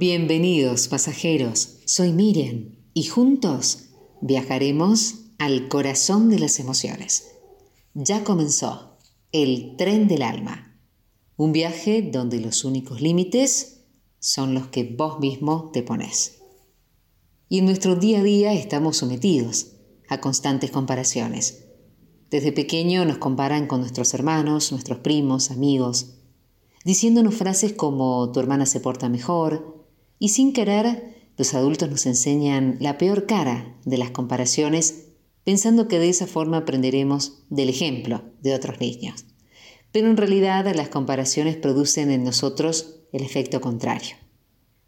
Bienvenidos pasajeros, soy Miriam y juntos viajaremos al corazón de las emociones. Ya comenzó el tren del alma, un viaje donde los únicos límites son los que vos mismo te pones. Y en nuestro día a día estamos sometidos a constantes comparaciones. Desde pequeño nos comparan con nuestros hermanos, nuestros primos, amigos, diciéndonos frases como tu hermana se porta mejor, y sin querer, los adultos nos enseñan la peor cara de las comparaciones, pensando que de esa forma aprenderemos del ejemplo de otros niños. Pero en realidad las comparaciones producen en nosotros el efecto contrario.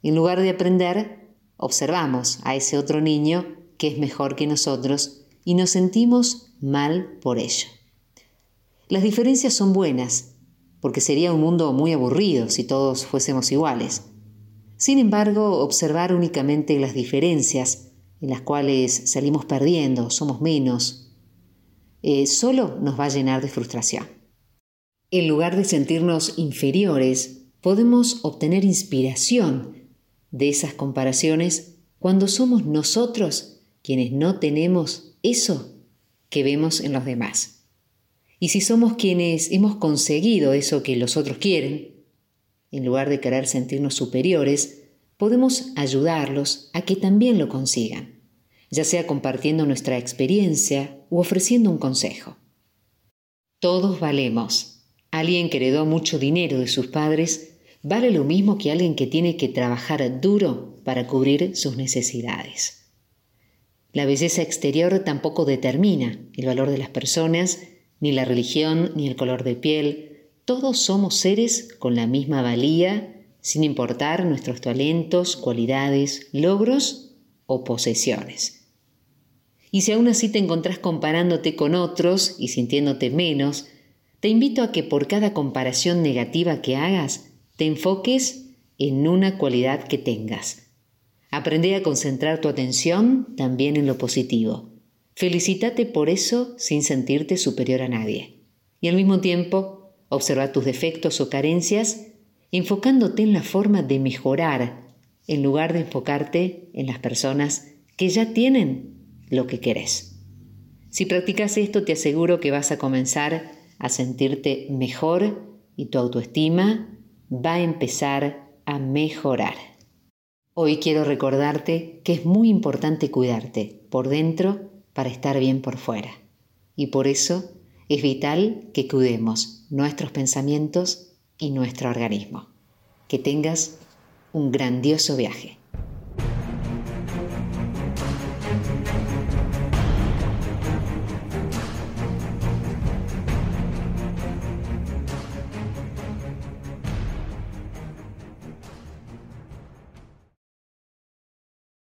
En lugar de aprender, observamos a ese otro niño que es mejor que nosotros y nos sentimos mal por ello. Las diferencias son buenas, porque sería un mundo muy aburrido si todos fuésemos iguales. Sin embargo, observar únicamente las diferencias en las cuales salimos perdiendo, somos menos, eh, solo nos va a llenar de frustración. En lugar de sentirnos inferiores, podemos obtener inspiración de esas comparaciones cuando somos nosotros quienes no tenemos eso que vemos en los demás. Y si somos quienes hemos conseguido eso que los otros quieren, en lugar de querer sentirnos superiores, podemos ayudarlos a que también lo consigan, ya sea compartiendo nuestra experiencia u ofreciendo un consejo. Todos valemos. Alguien que heredó mucho dinero de sus padres vale lo mismo que alguien que tiene que trabajar duro para cubrir sus necesidades. La belleza exterior tampoco determina el valor de las personas, ni la religión, ni el color de piel, todos somos seres con la misma valía, sin importar nuestros talentos, cualidades, logros o posesiones. Y si aún así te encontrás comparándote con otros y sintiéndote menos, te invito a que por cada comparación negativa que hagas, te enfoques en una cualidad que tengas. Aprende a concentrar tu atención también en lo positivo. Felicítate por eso sin sentirte superior a nadie. Y al mismo tiempo, Observa tus defectos o carencias enfocándote en la forma de mejorar en lugar de enfocarte en las personas que ya tienen lo que querés. Si practicas esto te aseguro que vas a comenzar a sentirte mejor y tu autoestima va a empezar a mejorar. Hoy quiero recordarte que es muy importante cuidarte por dentro para estar bien por fuera. Y por eso es vital que cuidemos nuestros pensamientos y nuestro organismo. Que tengas un grandioso viaje.